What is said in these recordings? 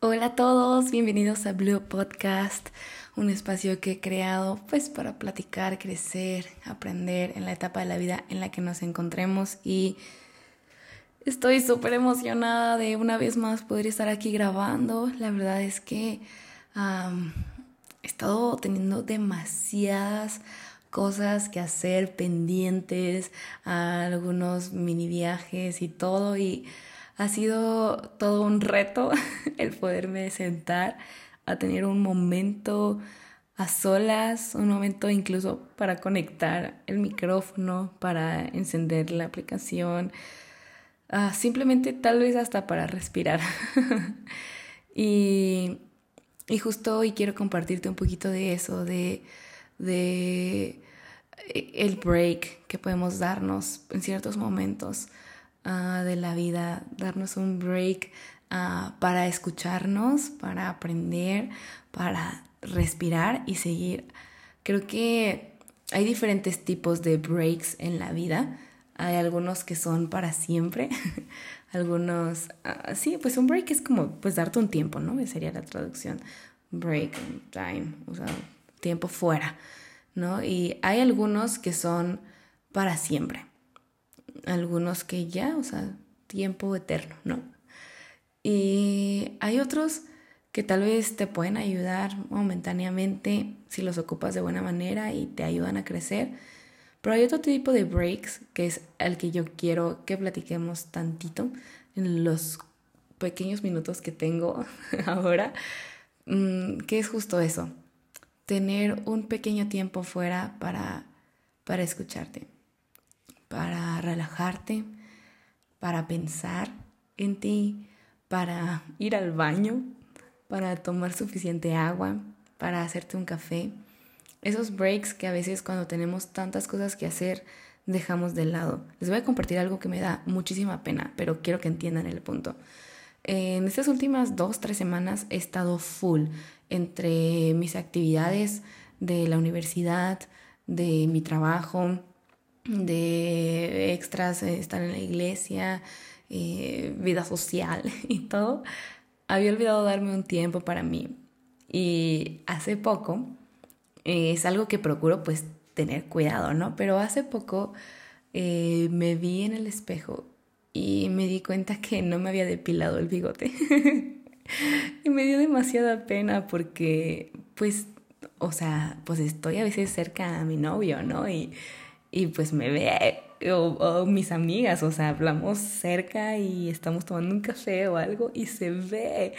Hola a todos, bienvenidos a Blue Podcast, un espacio que he creado pues para platicar, crecer, aprender en la etapa de la vida en la que nos encontremos y estoy súper emocionada de una vez más poder estar aquí grabando. La verdad es que he estado teniendo demasiadas cosas que hacer, pendientes, algunos mini viajes y todo y ha sido todo un reto el poderme sentar a tener un momento a solas, un momento incluso para conectar el micrófono, para encender la aplicación, ah, simplemente tal vez hasta para respirar. y, y, justo hoy quiero compartirte un poquito de eso, de, de eh, el break que podemos darnos en ciertos momentos Ah, de la vida, darnos un break ah, para escucharnos, para aprender, para respirar y seguir. Creo que hay diferentes tipos de breaks en la vida. Hay algunos que son para siempre, algunos, uh, sí, pues un break es como pues darte un tiempo, ¿no? Sería la traducción, break, time, o sea, tiempo fuera, ¿no? Y hay algunos que son para siempre algunos que ya, o sea, tiempo eterno, ¿no? Y hay otros que tal vez te pueden ayudar momentáneamente si los ocupas de buena manera y te ayudan a crecer. Pero hay otro tipo de breaks que es el que yo quiero que platiquemos tantito en los pequeños minutos que tengo ahora, mm, que es justo eso, tener un pequeño tiempo fuera para, para escucharte para relajarte, para pensar en ti, para ir al baño, para tomar suficiente agua, para hacerte un café. Esos breaks que a veces cuando tenemos tantas cosas que hacer dejamos de lado. Les voy a compartir algo que me da muchísima pena, pero quiero que entiendan el punto. En estas últimas dos, tres semanas he estado full entre mis actividades de la universidad, de mi trabajo, de extras, eh, estar en la iglesia, eh, vida social y todo, había olvidado darme un tiempo para mí. Y hace poco, eh, es algo que procuro pues tener cuidado, ¿no? Pero hace poco me vi en el espejo y me di cuenta que no me había depilado el bigote. y me dio demasiada pena porque pues, o sea, pues estoy a veces cerca a mi novio, ¿no? Y pues me ve, o, mis amigas, o sea, hablamos cerca y estamos tomando un café o algo y se ve.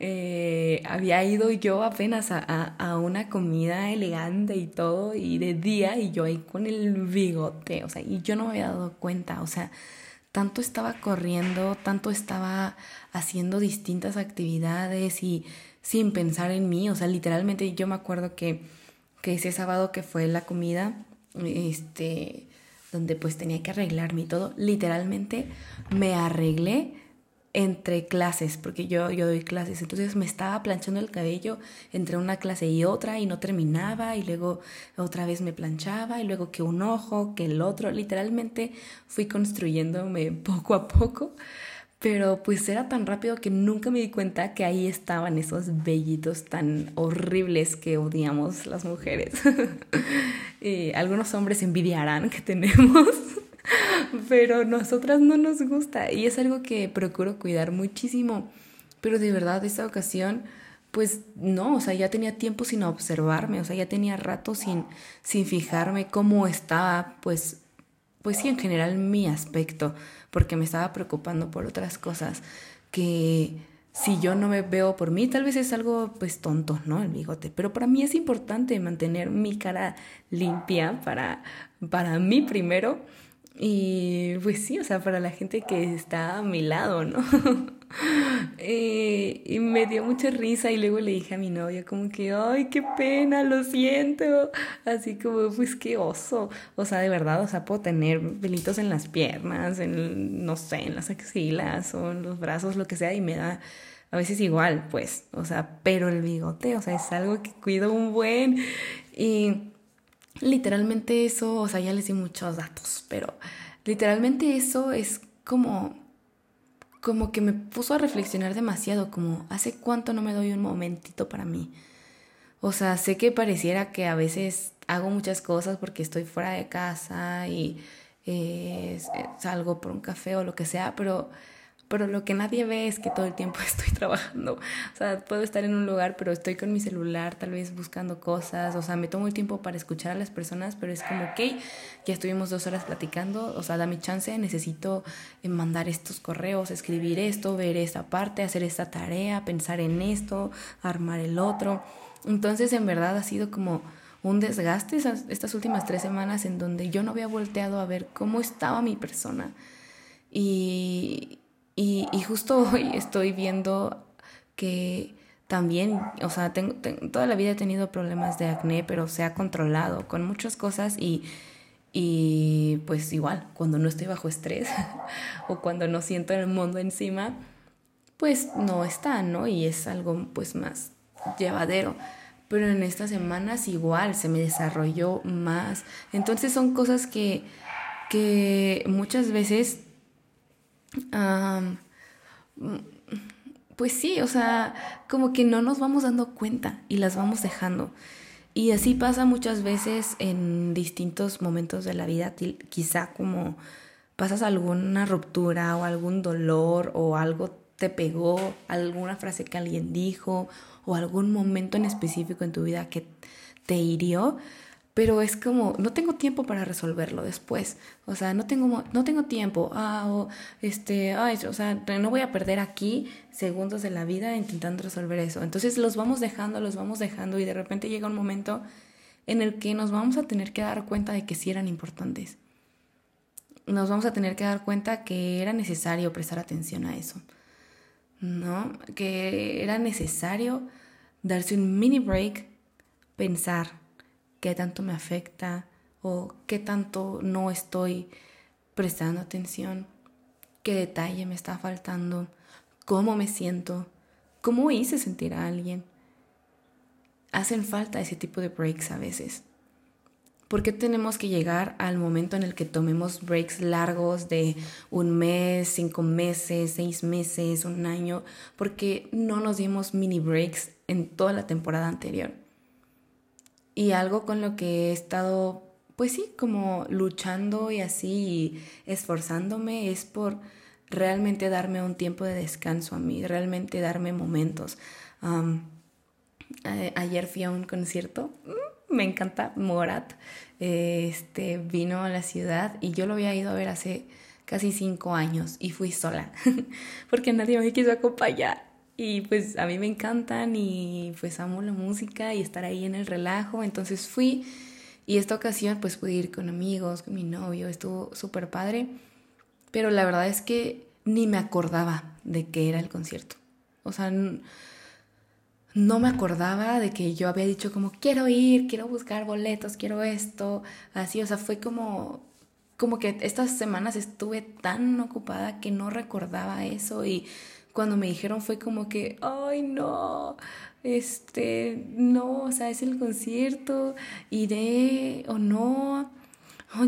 Eh, había ido yo apenas a, a, una comida elegante y todo, y de día, y yo ahí con el bigote, o sea, y yo no me había dado cuenta, o sea, tanto estaba corriendo, tanto estaba haciendo distintas actividades y sin pensar en mí, o sea, literalmente yo me acuerdo que, que ese sábado que fue la comida, este, donde pues tenía que arreglarme y todo, literalmente me arreglé entre clases, porque yo, yo doy clases, entonces me estaba planchando el cabello entre una clase y otra y no terminaba y luego otra vez me planchaba y luego que un ojo, que el otro, literalmente fui construyéndome poco a poco pero pues era tan rápido que nunca me di cuenta que ahí estaban esos vellitos tan horribles que odiamos las mujeres. y algunos hombres envidiarán que tenemos, pero nosotras no nos gusta y es algo que procuro cuidar muchísimo. Pero de verdad, esta ocasión, pues no, o sea, ya tenía tiempo sin observarme, o sea, ya tenía rato sin, sin fijarme cómo estaba, pues, pues sí, en general mi aspecto porque me estaba preocupando por otras cosas que si yo no me veo por mí, tal vez es algo pues tonto, ¿no? El bigote, pero para mí es importante mantener mi cara limpia para, para mí primero y pues sí, o sea, para la gente que está a mi lado, ¿no? Eh, y me dio mucha risa y luego le dije a mi novia como que, ay, qué pena, lo siento. Así como, pues qué oso. O sea, de verdad, o sea, puedo tener pelitos en las piernas, en, no sé, en las axilas o en los brazos, lo que sea, y me da a veces igual, pues, o sea, pero el bigote, o sea, es algo que cuido un buen. Y literalmente eso, o sea, ya les di muchos datos, pero literalmente eso es como como que me puso a reflexionar demasiado, como hace cuánto no me doy un momentito para mí. O sea, sé que pareciera que a veces hago muchas cosas porque estoy fuera de casa y eh, salgo por un café o lo que sea, pero pero lo que nadie ve es que todo el tiempo estoy trabajando. O sea, puedo estar en un lugar, pero estoy con mi celular, tal vez buscando cosas. O sea, me tomo el tiempo para escuchar a las personas, pero es como, ok, ya estuvimos dos horas platicando, o sea, dame chance, necesito eh, mandar estos correos, escribir esto, ver esta parte, hacer esta tarea, pensar en esto, armar el otro. Entonces, en verdad ha sido como un desgaste estas últimas tres semanas en donde yo no había volteado a ver cómo estaba mi persona. Y, y, y justo hoy estoy viendo que también, o sea, tengo, toda la vida he tenido problemas de acné, pero se ha controlado con muchas cosas y, y pues igual, cuando no estoy bajo estrés o cuando no siento el mundo encima, pues no está, ¿no? Y es algo pues más llevadero. Pero en estas semanas igual se me desarrolló más. Entonces son cosas que, que muchas veces pues sí, o sea, como que no nos vamos dando cuenta y las vamos dejando. Y así pasa muchas veces en distintos momentos de la vida, quizá como pasas alguna ruptura o algún dolor o algo te pegó, alguna frase que alguien dijo o algún momento en específico en tu vida que te hirió, pero es como, no tengo tiempo para resolverlo después, o sea, no tengo, no tengo tiempo, ah, este, o sea, no voy a perder aquí segundos de la vida intentando resolver eso. Entonces los vamos dejando, los vamos dejando y de repente llega un momento en el que nos vamos a tener que dar cuenta de que sí eran importantes. Nos vamos a tener que dar cuenta que era necesario prestar atención a eso, ¿no? Que era necesario darse un mini break, pensar, qué tanto me afecta o qué tanto no estoy prestando atención, qué detalle me está faltando, cómo me siento, cómo hice sentir a alguien. Hacen falta ese tipo de breaks a veces. ¿Por qué tenemos que llegar al momento en el que tomemos breaks largos de un mes, cinco meses, seis meses, un año? Porque no nos dimos mini breaks en toda la temporada anterior. Y algo con lo que he estado, pues sí, como luchando y así esforzándome es por realmente darme un tiempo de descanso a mí, realmente darme momentos. ayer fui a un concierto, mm, me encanta Morat, este vino a la ciudad y yo lo había ido a ver hace casi cinco años y fui sola porque nadie me quiso acompañar. Y pues a mí me encantan y pues amo la música y estar ahí en el relajo. Entonces fui y esta ocasión pues pude ir con amigos, con mi novio, estuvo súper padre. Pero la verdad es que ni me acordaba de que era el concierto. O sea, no me acordaba de que yo había dicho como quiero ir, quiero buscar boletos, quiero esto, así, o sea, fue como como que estas semanas estuve tan ocupada que no recordaba eso y cuando me dijeron fue como que, ay no, este, no, o sea, es el concierto, iré o no,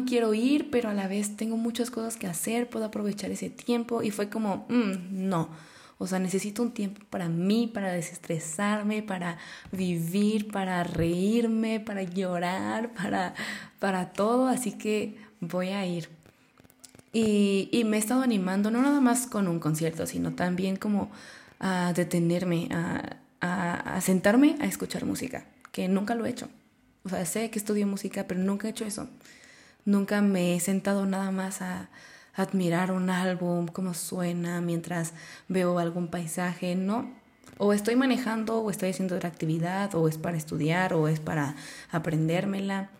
quiero ir, pero a la vez tengo muchas cosas que hacer, puedo aprovechar ese tiempo y fue como, mm, no. O sea, necesito un tiempo para mí, para desestresarme, para vivir, para reírme, para llorar, para, para todo. Así que voy a ir. Y, me he estado animando, no nada más con un concierto, sino también como a detenerme, a, a, sentarme a escuchar música, que nunca lo he hecho. O sea, sé que estudio música, pero nunca he hecho eso. Nunca me he sentado nada más a, admirar un álbum, cómo suena, mientras veo algún paisaje, no. O estoy manejando, o estoy haciendo otra actividad, o es para estudiar, o es para aprendérmela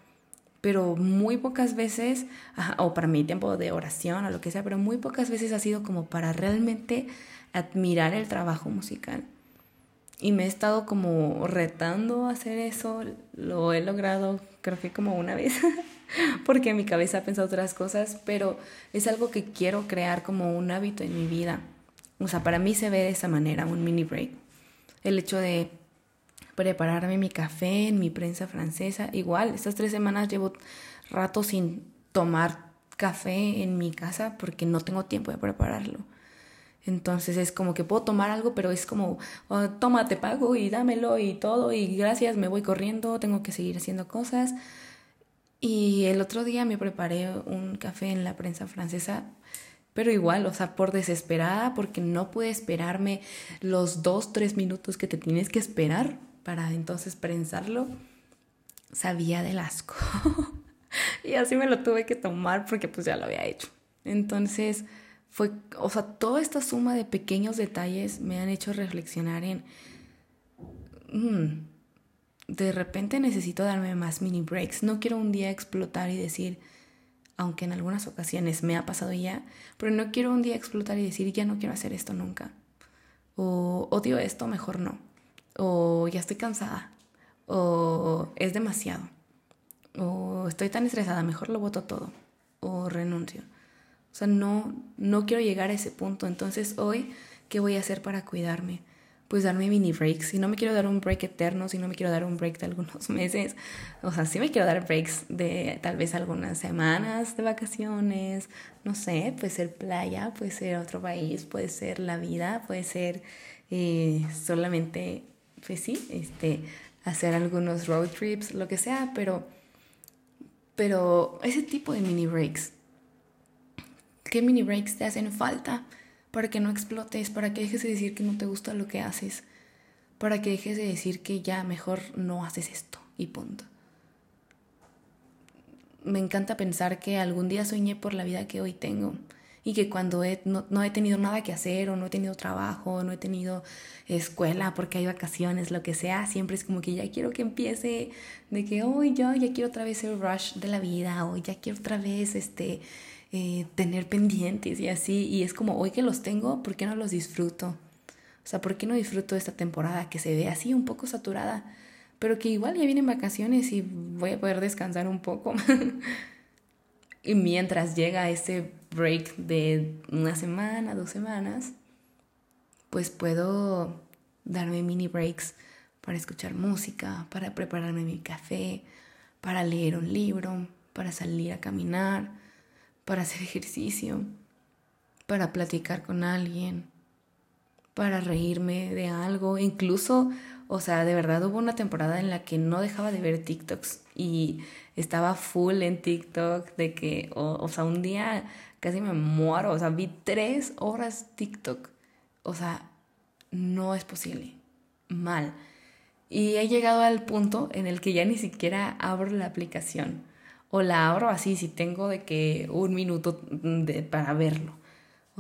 pero muy pocas veces, o para mi tiempo de oración o lo que sea, pero muy pocas veces ha sido como para realmente admirar el trabajo musical. Y me he estado como retando a hacer eso, lo he logrado creo que como una vez, porque mi cabeza ha pensado otras cosas, pero es algo que quiero crear como un hábito en mi vida. O sea, para mí se ve de esa manera, un mini break. El hecho de prepararme mi café en mi prensa francesa. Igual, estas tres semanas llevo rato sin tomar café en mi casa porque no tengo tiempo de prepararlo. Entonces es como que puedo tomar algo, pero es como, oh, pago y dámelo y todo y gracias, me voy corriendo, tengo que seguir haciendo cosas. Y el otro día me preparé un café en la prensa francesa, pero igual, o sea, por desesperada, porque no pude esperarme los dos, tres minutos que te tienes que esperar para entonces prensarlo, sabía del asco. y así me lo tuve que tomar porque pues ya lo había hecho. Entonces, fue, o sea, toda esta suma de pequeños detalles me han hecho reflexionar en, mm, de repente necesito darme más mini breaks. No quiero un día explotar y decir, aunque en algunas ocasiones me ha pasado ya, pero no quiero un día explotar y decir, ya no quiero hacer esto nunca. O odio esto, mejor no. O ya estoy cansada. O es demasiado. O estoy tan estresada, mejor lo voto todo. O renuncio. O sea, no, no quiero llegar a ese punto. Entonces hoy, ¿qué voy a hacer para cuidarme? Pues darme mini breaks. Si no me quiero dar un break eterno, si no me quiero dar un break de algunos meses, o sea, sí me quiero dar breaks de tal vez algunas semanas de vacaciones, no sé, puede ser playa, puede ser otro país, puede ser la vida, puede ser eh, solamente, pues sí, este, hacer algunos road trips, lo que sea, pero, pero ese tipo de mini breaks ¿Qué mini breaks te hacen falta para que no explotes, para que dejes de decir que no te gusta lo que haces, para que dejes de decir que ya mejor no haces esto y punto? Me encanta pensar que algún día soñé por la vida que hoy tengo y que cuando no, he tenido nada que hacer o no he tenido trabajo, no he tenido escuela porque hay vacaciones, lo que sea, siempre es como que ya quiero que empiece de que hoy yo ya quiero otra vez el rush de la vida o ya quiero otra vez este eh, tener pendientes y así. Y es como, hoy que los tengo, ¿por qué no los disfruto? O sea, ¿por qué no disfruto esta temporada que se ve así un poco saturada? Pero que igual ya vienen vacaciones y voy a poder descansar un poco. y mientras llega ese break de una semana, dos semanas, pues puedo darme mini breaks para escuchar música, para prepararme mi café, para leer un libro, para salir a caminar, para hacer ejercicio, para platicar con alguien, para reírme de algo, incluso, o sea, de verdad hubo una temporada en la que no dejaba de ver TikToks y estaba full en TikTok de que, o, sea, un día casi me muero, o sea, vi tres horas TikTok, o sea, no es posible, mal. Y he llegado al punto en el que ya ni siquiera abro la aplicación o la abro así si tengo de que un minuto para verlo.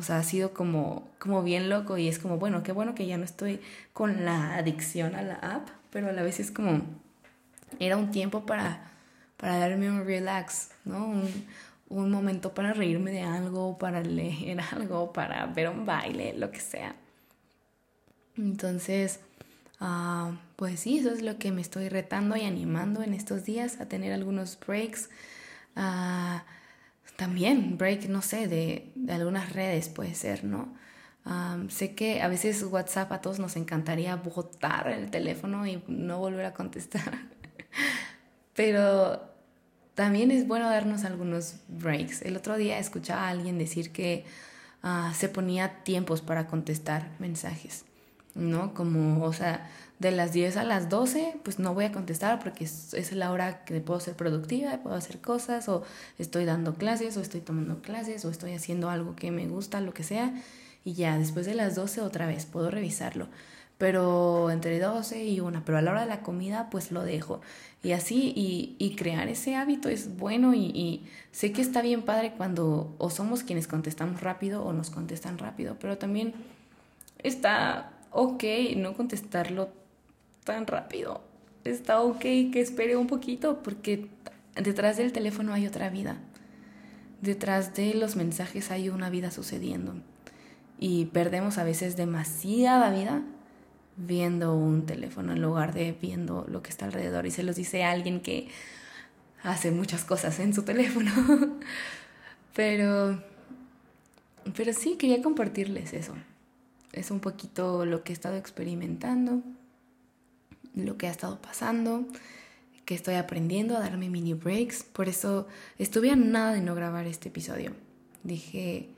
O sea, ha sido como, como bien loco y es como, bueno, qué bueno que ya no estoy con la adicción a la app, pero a la vez es como, era un tiempo para, para darme un relax, ¿no? Un, momento para reírme de algo, para leer algo, para ver un baile, lo que sea. Entonces, Ah, pues sí, eso es lo que me estoy retando y animando en estos días a tener algunos breaks. Ah, también break, no sé, de, algunas redes puede ser, ¿no? Ah, sé que a veces WhatsApp a todos nos encantaría botar el teléfono y no volver a contestar. Pero también es bueno darnos algunos breaks. El otro día escuchaba a alguien decir que se ponía tiempos para contestar mensajes. ¿No? Como, o sea, de las 10 a las 12, pues no voy a contestar porque es, la hora que puedo ser productiva, puedo hacer cosas, o estoy dando clases, o estoy tomando clases, o estoy haciendo algo que me gusta, lo que sea, y ya después de las 12 otra vez puedo revisarlo. Pero entre 12 y una, pero a la hora de la comida, pues lo dejo. Y así, y, y crear ese hábito es bueno y, y sé que está bien padre cuando o somos quienes contestamos rápido o nos contestan rápido, pero también está ok no contestarlo tan rápido. Está ok que espere un poquito porque detrás del teléfono hay otra vida. Detrás de los mensajes hay una vida sucediendo. Y perdemos a veces demasiada vida viendo un teléfono en lugar de viendo lo que está alrededor. Y se los dice a alguien que hace muchas cosas en su teléfono. pero, pero sí, quería compartirles eso es un poquito lo que he estado experimentando, lo que ha estado pasando, que estoy aprendiendo a darme mini breaks. Por eso estuve a nada de no grabar este episodio. Dije,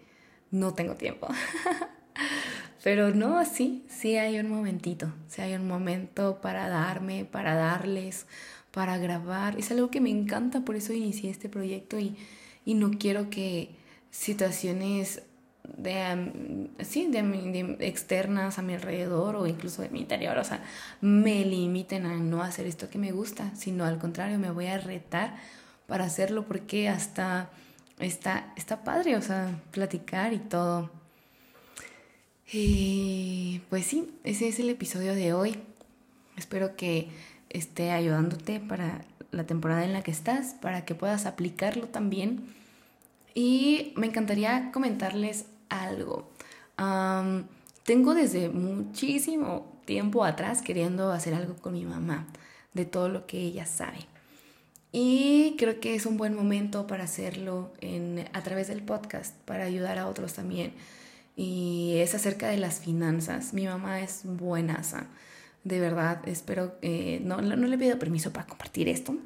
no tengo tiempo. Pero no, sí, sí hay un momentito, sí hay un momento para darme, para darles, para grabar. Es algo que me encanta, por eso inicié este proyecto y, y no quiero que situaciones de, sí, de, externas a mi alrededor o incluso de mi interior, o sea, me limiten a no hacer esto que me gusta, sino al contrario, me voy a retar para hacerlo porque hasta está, está padre, o sea, platicar y todo. Y pues sí, ese es el episodio de hoy. Espero que esté ayudándote para la temporada en la que estás, para que puedas aplicarlo también. Y me encantaría comentarles algo. tengo desde muchísimo tiempo atrás queriendo hacer algo con mi mamá, de todo lo que ella sabe. Y creo que es un buen momento para hacerlo en, a través del podcast, para ayudar a otros también. Y es acerca de las finanzas. Mi mamá es buenaza. De verdad, espero, eh, no, no le pido permiso para compartir esto,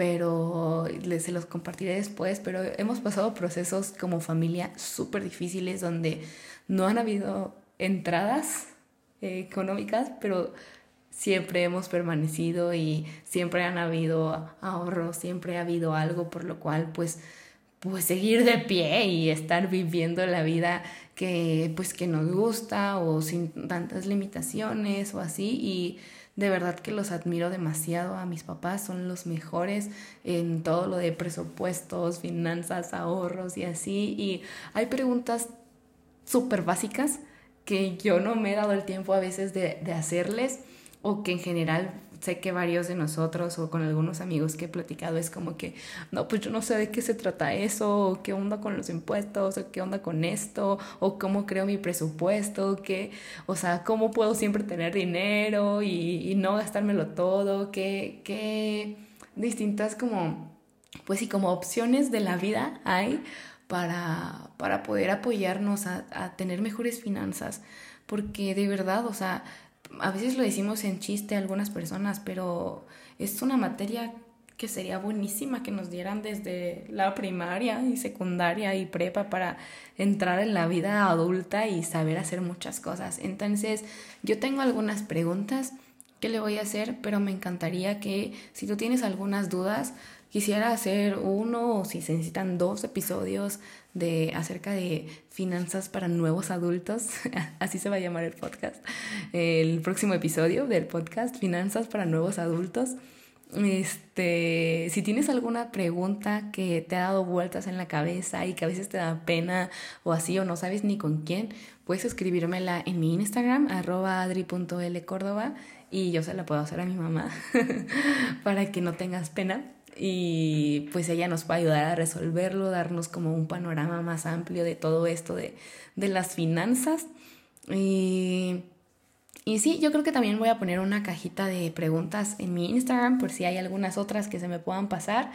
pero se los compartiré después, pero hemos pasado procesos como familia súper difíciles donde no han habido entradas eh, económicas, pero siempre hemos permanecido y siempre han habido ahorros, siempre ha habido algo por lo cual pues pues seguir de pie y estar viviendo la vida que pues que nos gusta o sin tantas limitaciones o así. Y de verdad que los admiro demasiado a mis papás, son los mejores en todo lo de presupuestos, finanzas, ahorros y así. Y hay preguntas súper básicas que yo no me he dado el tiempo a veces de, de hacerles o que en general sé que varios de nosotros o con algunos amigos que he platicado es como que, no, pues yo no sé de qué se trata eso, o qué onda con los impuestos, o qué onda con esto, o cómo creo mi presupuesto, qué, o sea, cómo puedo siempre tener dinero y, y no gastármelo todo, qué, qué distintas como, pues sí, como opciones de la vida hay para, para poder apoyarnos a, a tener mejores finanzas, porque de verdad, o sea, a veces lo decimos en chiste algunas personas, pero es una materia que sería buenísima que nos dieran desde la primaria y secundaria y prepa para entrar en la vida adulta y saber hacer muchas cosas. Entonces, yo tengo algunas preguntas que le voy a hacer, pero me encantaría que si tú tienes algunas dudas, quisiera hacer uno o si se necesitan dos episodios de acerca de finanzas para nuevos adultos, así se va a llamar el podcast, el próximo episodio del podcast Finanzas para nuevos adultos. Este, si tienes alguna pregunta que te ha dado vueltas en la cabeza y que a veces te da pena o así o no sabes ni con quién, puedes escribírmela en mi Instagram, arroba adri.lcórdoba y yo se la puedo hacer a mi mamá para que no tengas pena y pues ella nos va a ayudar a resolverlo, darnos como un panorama más amplio de todo esto de, de las finanzas. Y, y sí, yo creo que también voy a poner una cajita de preguntas en mi Instagram por si hay algunas otras que se me puedan pasar.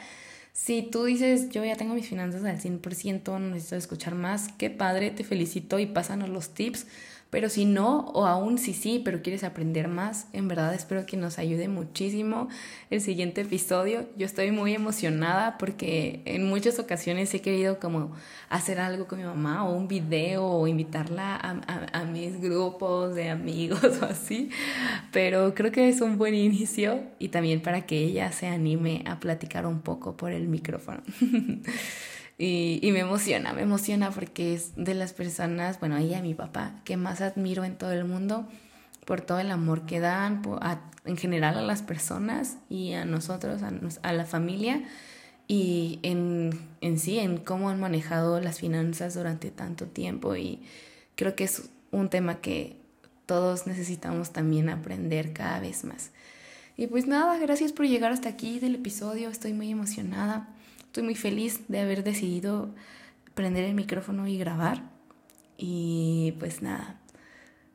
Si tú dices, yo ya tengo mis finanzas al 100%, no necesito escuchar más, qué padre, te felicito y pásanos los tips pero si no, o aún si sí, pero quieres aprender más, en verdad espero que nos ayude muchísimo el siguiente episodio. Yo estoy muy emocionada porque en muchas ocasiones he querido como hacer algo con mi mamá o un video o invitarla a, a mis grupos de amigos o así, pero creo que es un buen inicio y también para que ella se anime a platicar un poco por el micrófono. Y, y, me emociona, me emociona porque es de las personas, bueno, ella y mi papá, que más admiro en todo el mundo por todo el amor que dan, en general a las personas y a nosotros, a, a la familia y en, en, sí, en cómo han manejado las finanzas durante tanto tiempo y creo que es un tema que todos necesitamos también aprender cada vez más. Y pues nada, gracias por llegar hasta aquí del episodio, estoy muy emocionada. Estoy muy feliz de haber decidido prender el micrófono y grabar. Y pues nada,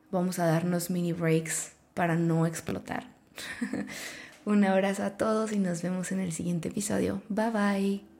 vamos a darnos mini breaks para no explotar. Un abrazo a todos y nos vemos en el siguiente episodio. Bye bye.